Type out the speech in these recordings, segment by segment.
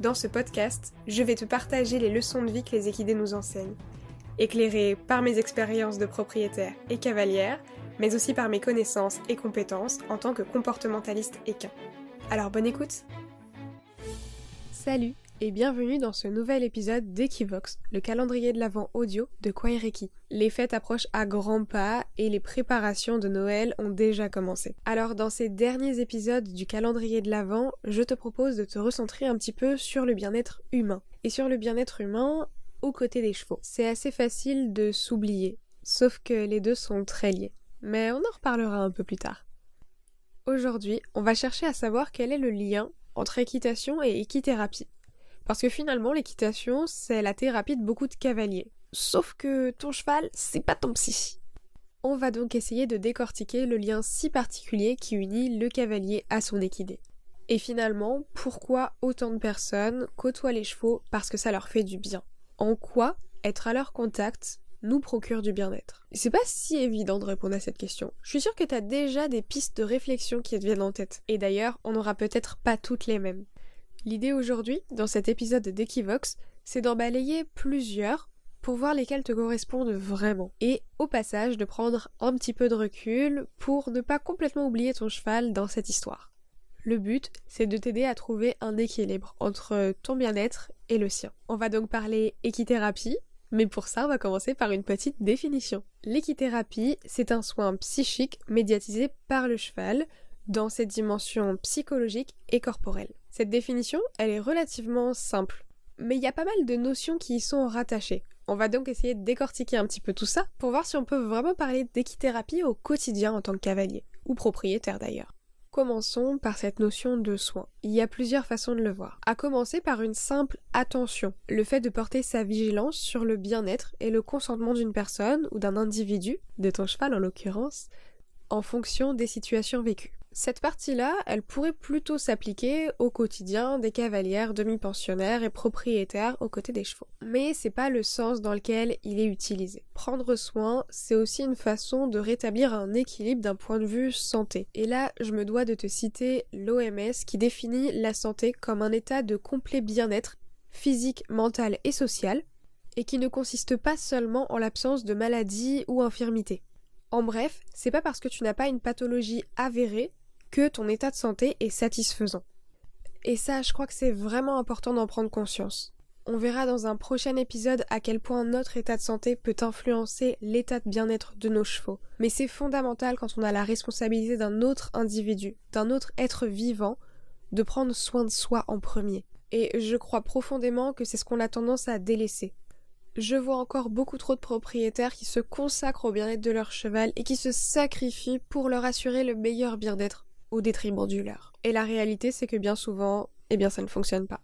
dans ce podcast, je vais te partager les leçons de vie que les équidés nous enseignent, éclairées par mes expériences de propriétaire et cavalière, mais aussi par mes connaissances et compétences en tant que comportementaliste équin. Alors bonne écoute Salut et bienvenue dans ce nouvel épisode d'Equivox, le calendrier de l'avant audio de Kwaireki. Les fêtes approchent à grands pas et les préparations de Noël ont déjà commencé. Alors dans ces derniers épisodes du calendrier de l'avant, je te propose de te recentrer un petit peu sur le bien-être humain. Et sur le bien-être humain aux côtés des chevaux. C'est assez facile de s'oublier, sauf que les deux sont très liés. Mais on en reparlera un peu plus tard. Aujourd'hui, on va chercher à savoir quel est le lien entre équitation et équithérapie. Parce que finalement, l'équitation, c'est la thérapie de beaucoup de cavaliers. Sauf que ton cheval, c'est pas ton psy. On va donc essayer de décortiquer le lien si particulier qui unit le cavalier à son équidé. Et finalement, pourquoi autant de personnes côtoient les chevaux parce que ça leur fait du bien? En quoi être à leur contact nous procure du bien-être? C'est pas si évident de répondre à cette question. Je suis sûre que t'as déjà des pistes de réflexion qui te viennent en tête. Et d'ailleurs, on n'aura peut-être pas toutes les mêmes. L'idée aujourd'hui, dans cet épisode d'Equivox, c'est d'en balayer plusieurs pour voir lesquels te correspondent vraiment. Et au passage, de prendre un petit peu de recul pour ne pas complètement oublier ton cheval dans cette histoire. Le but, c'est de t'aider à trouver un équilibre entre ton bien-être et le sien. On va donc parler équithérapie, mais pour ça, on va commencer par une petite définition. L'équithérapie, c'est un soin psychique médiatisé par le cheval dans ses dimensions psychologiques et corporelles. Cette définition, elle est relativement simple, mais il y a pas mal de notions qui y sont rattachées. On va donc essayer de décortiquer un petit peu tout ça pour voir si on peut vraiment parler d'équithérapie au quotidien en tant que cavalier, ou propriétaire d'ailleurs. Commençons par cette notion de soin. Il y a plusieurs façons de le voir. À commencer par une simple attention, le fait de porter sa vigilance sur le bien-être et le consentement d'une personne ou d'un individu, de ton cheval en l'occurrence, en fonction des situations vécues. Cette partie-là, elle pourrait plutôt s'appliquer au quotidien des cavalières demi-pensionnaires et propriétaires aux côtés des chevaux. Mais c'est pas le sens dans lequel il est utilisé. Prendre soin, c'est aussi une façon de rétablir un équilibre d'un point de vue santé. Et là, je me dois de te citer l'OMS qui définit la santé comme un état de complet bien-être physique, mental et social, et qui ne consiste pas seulement en l'absence de maladie ou infirmité. En bref, c'est pas parce que tu n'as pas une pathologie avérée que ton état de santé est satisfaisant. Et ça, je crois que c'est vraiment important d'en prendre conscience. On verra dans un prochain épisode à quel point notre état de santé peut influencer l'état de bien-être de nos chevaux. Mais c'est fondamental quand on a la responsabilité d'un autre individu, d'un autre être vivant, de prendre soin de soi en premier. Et je crois profondément que c'est ce qu'on a tendance à délaisser. Je vois encore beaucoup trop de propriétaires qui se consacrent au bien-être de leur cheval et qui se sacrifient pour leur assurer le meilleur bien-être au détriment du leur. Et la réalité, c'est que bien souvent, eh bien, ça ne fonctionne pas.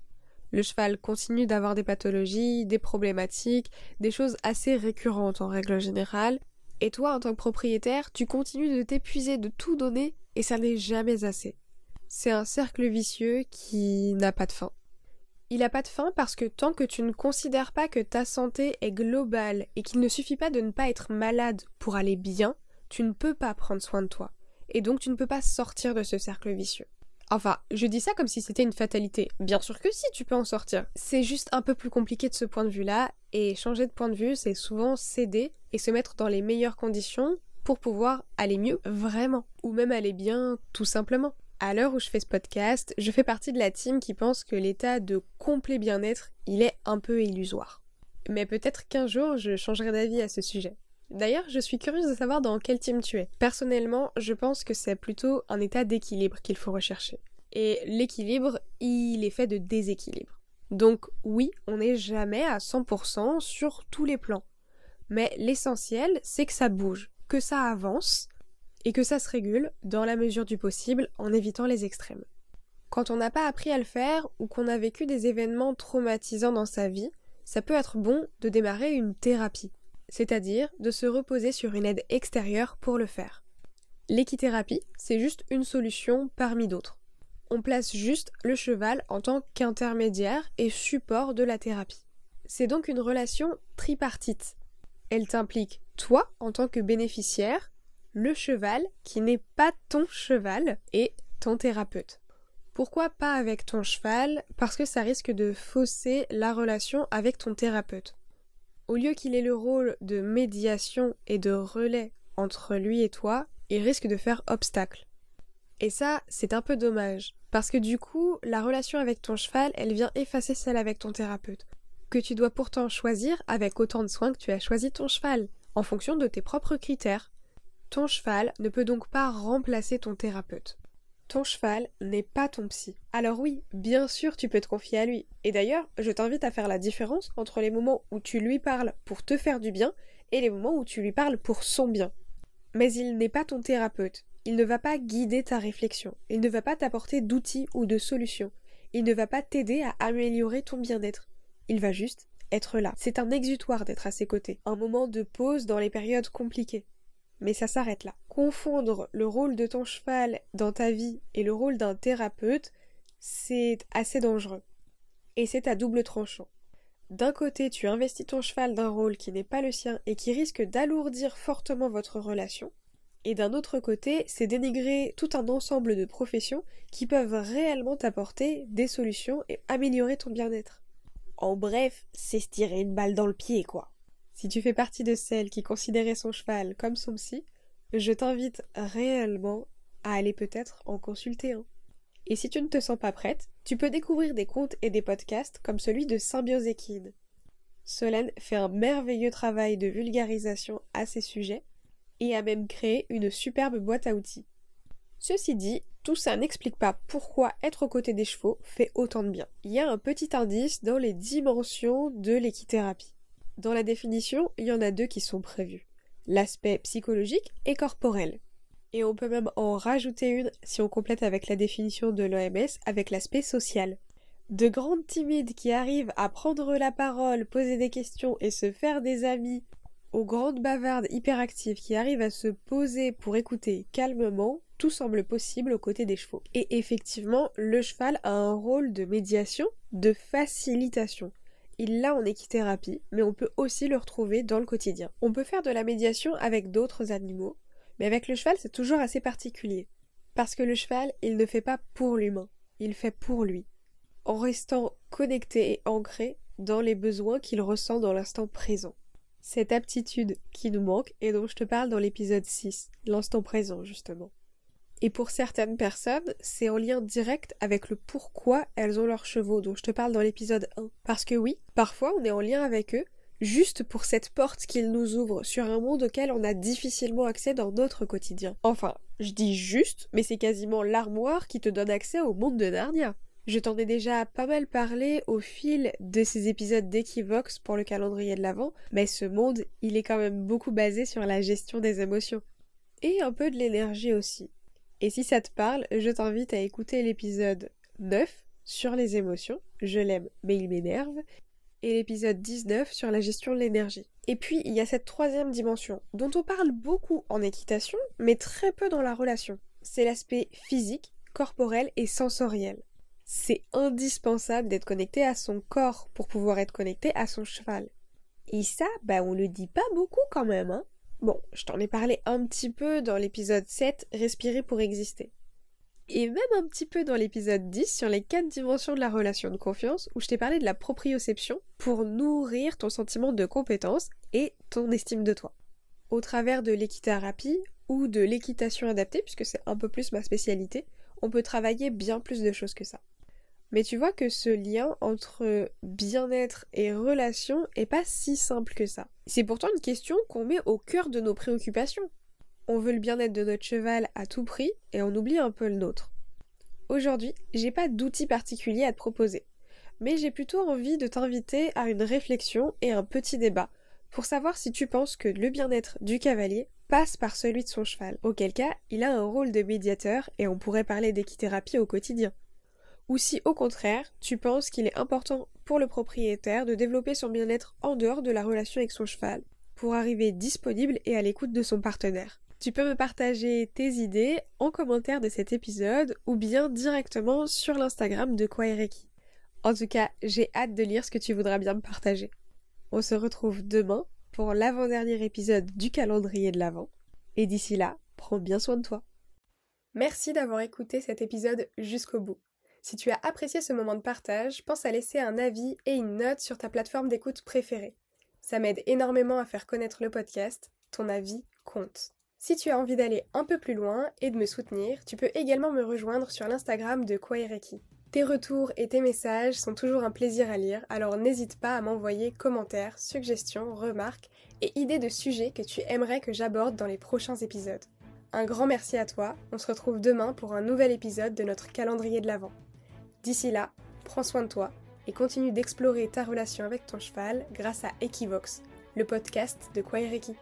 Le cheval continue d'avoir des pathologies, des problématiques, des choses assez récurrentes en règle générale. Et toi, en tant que propriétaire, tu continues de t'épuiser, de tout donner, et ça n'est jamais assez. C'est un cercle vicieux qui n'a pas de fin. Il n'a pas de fin parce que tant que tu ne considères pas que ta santé est globale et qu'il ne suffit pas de ne pas être malade pour aller bien, tu ne peux pas prendre soin de toi et donc tu ne peux pas sortir de ce cercle vicieux. Enfin, je dis ça comme si c'était une fatalité. Bien sûr que si, tu peux en sortir. C'est juste un peu plus compliqué de ce point de vue-là, et changer de point de vue, c'est souvent céder et se mettre dans les meilleures conditions pour pouvoir aller mieux vraiment, ou même aller bien tout simplement. À l'heure où je fais ce podcast, je fais partie de la team qui pense que l'état de complet bien-être, il est un peu illusoire. Mais peut-être qu'un jour je changerai d'avis à ce sujet. D'ailleurs, je suis curieuse de savoir dans quel team tu es. Personnellement, je pense que c'est plutôt un état d'équilibre qu'il faut rechercher. Et l'équilibre, il est fait de déséquilibre. Donc oui, on n'est jamais à 100% sur tous les plans. Mais l'essentiel, c'est que ça bouge, que ça avance, et que ça se régule dans la mesure du possible en évitant les extrêmes. Quand on n'a pas appris à le faire ou qu'on a vécu des événements traumatisants dans sa vie, ça peut être bon de démarrer une thérapie, c'est-à-dire de se reposer sur une aide extérieure pour le faire. L'équithérapie, c'est juste une solution parmi d'autres. On place juste le cheval en tant qu'intermédiaire et support de la thérapie. C'est donc une relation tripartite. Elle t'implique toi en tant que bénéficiaire, le cheval qui n'est pas ton cheval et ton thérapeute. Pourquoi pas avec ton cheval? Parce que ça risque de fausser la relation avec ton thérapeute. Au lieu qu'il ait le rôle de médiation et de relais entre lui et toi, il risque de faire obstacle. Et ça, c'est un peu dommage, parce que du coup, la relation avec ton cheval, elle vient effacer celle avec ton thérapeute, que tu dois pourtant choisir avec autant de soin que tu as choisi ton cheval, en fonction de tes propres critères. Ton cheval ne peut donc pas remplacer ton thérapeute. Ton cheval n'est pas ton psy. Alors oui, bien sûr, tu peux te confier à lui. Et d'ailleurs, je t'invite à faire la différence entre les moments où tu lui parles pour te faire du bien et les moments où tu lui parles pour son bien. Mais il n'est pas ton thérapeute. Il ne va pas guider ta réflexion. Il ne va pas t'apporter d'outils ou de solutions. Il ne va pas t'aider à améliorer ton bien-être. Il va juste être là. C'est un exutoire d'être à ses côtés. Un moment de pause dans les périodes compliquées. Mais ça s'arrête là. Confondre le rôle de ton cheval dans ta vie et le rôle d'un thérapeute, c'est assez dangereux. Et c'est à double tranchant. D'un côté, tu investis ton cheval d'un rôle qui n'est pas le sien et qui risque d'alourdir fortement votre relation, et d'un autre côté, c'est dénigrer tout un ensemble de professions qui peuvent réellement t'apporter des solutions et améliorer ton bien-être. En bref, c'est se tirer une balle dans le pied, quoi. Si tu fais partie de celles qui considéraient son cheval comme son psy, je t'invite réellement à aller peut-être en consulter un. Et si tu ne te sens pas prête, tu peux découvrir des contes et des podcasts comme celui de Symbiose Équine. Solène fait un merveilleux travail de vulgarisation à ces sujets et a même créé une superbe boîte à outils. Ceci dit, tout ça n'explique pas pourquoi être aux côtés des chevaux fait autant de bien. Il y a un petit indice dans les dimensions de l'équithérapie. Dans la définition, il y en a deux qui sont prévus. L'aspect psychologique et corporel. Et on peut même en rajouter une si on complète avec la définition de l'OMS avec l'aspect social. De grandes timides qui arrivent à prendre la parole, poser des questions et se faire des amis, aux grandes bavardes hyperactives qui arrivent à se poser pour écouter calmement, tout semble possible aux côtés des chevaux. Et effectivement, le cheval a un rôle de médiation, de facilitation. Il l'a en équithérapie, mais on peut aussi le retrouver dans le quotidien. On peut faire de la médiation avec d'autres animaux, mais avec le cheval, c'est toujours assez particulier. Parce que le cheval, il ne fait pas pour l'humain, il fait pour lui. En restant connecté et ancré dans les besoins qu'il ressent dans l'instant présent. Cette aptitude qui nous manque et dont je te parle dans l'épisode 6, l'instant présent justement. Et pour certaines personnes, c'est en lien direct avec le pourquoi elles ont leurs chevaux dont je te parle dans l'épisode 1. Parce que oui, parfois on est en lien avec eux, juste pour cette porte qu'il nous ouvre sur un monde auquel on a difficilement accès dans notre quotidien. Enfin, je dis juste, mais c'est quasiment l'armoire qui te donne accès au monde de Narnia. Je t'en ai déjà pas mal parlé au fil de ces épisodes d'Equivox pour le calendrier de l'Avent, mais ce monde, il est quand même beaucoup basé sur la gestion des émotions. Et un peu de l'énergie aussi. Et si ça te parle, je t'invite à écouter l'épisode 9 sur les émotions, je l'aime mais il m'énerve, et l'épisode 19 sur la gestion de l'énergie. Et puis, il y a cette troisième dimension, dont on parle beaucoup en équitation, mais très peu dans la relation. C'est l'aspect physique, corporel et sensoriel. C'est indispensable d'être connecté à son corps pour pouvoir être connecté à son cheval. Et ça, bah on le dit pas beaucoup quand même, hein. Bon, je t'en ai parlé un petit peu dans l'épisode 7, Respirer pour exister et même un petit peu dans l'épisode 10 sur les quatre dimensions de la relation de confiance où je t'ai parlé de la proprioception pour nourrir ton sentiment de compétence et ton estime de toi. Au travers de l'équithérapie ou de l'équitation adaptée, puisque c'est un peu plus ma spécialité, on peut travailler bien plus de choses que ça. Mais tu vois que ce lien entre bien-être et relation est pas si simple que ça. C'est pourtant une question qu'on met au cœur de nos préoccupations on veut le bien-être de notre cheval à tout prix et on oublie un peu le nôtre. Aujourd'hui, j'ai pas d'outils particuliers à te proposer, mais j'ai plutôt envie de t'inviter à une réflexion et un petit débat pour savoir si tu penses que le bien-être du cavalier passe par celui de son cheval, auquel cas il a un rôle de médiateur et on pourrait parler d'équithérapie au quotidien. Ou si au contraire tu penses qu'il est important pour le propriétaire de développer son bien-être en dehors de la relation avec son cheval, pour arriver disponible et à l'écoute de son partenaire. Tu peux me partager tes idées en commentaire de cet épisode ou bien directement sur l'Instagram de Kwaireki. En tout cas, j'ai hâte de lire ce que tu voudras bien me partager. On se retrouve demain pour l'avant-dernier épisode du calendrier de l'Avent. Et d'ici là, prends bien soin de toi. Merci d'avoir écouté cet épisode jusqu'au bout. Si tu as apprécié ce moment de partage, pense à laisser un avis et une note sur ta plateforme d'écoute préférée. Ça m'aide énormément à faire connaître le podcast. Ton avis compte. Si tu as envie d'aller un peu plus loin et de me soutenir, tu peux également me rejoindre sur l'Instagram de Kwaireki. Tes retours et tes messages sont toujours un plaisir à lire, alors n'hésite pas à m'envoyer commentaires, suggestions, remarques et idées de sujets que tu aimerais que j'aborde dans les prochains épisodes. Un grand merci à toi, on se retrouve demain pour un nouvel épisode de notre calendrier de l'Avent. D'ici là, prends soin de toi et continue d'explorer ta relation avec ton cheval grâce à Equivox, le podcast de Kwaireki.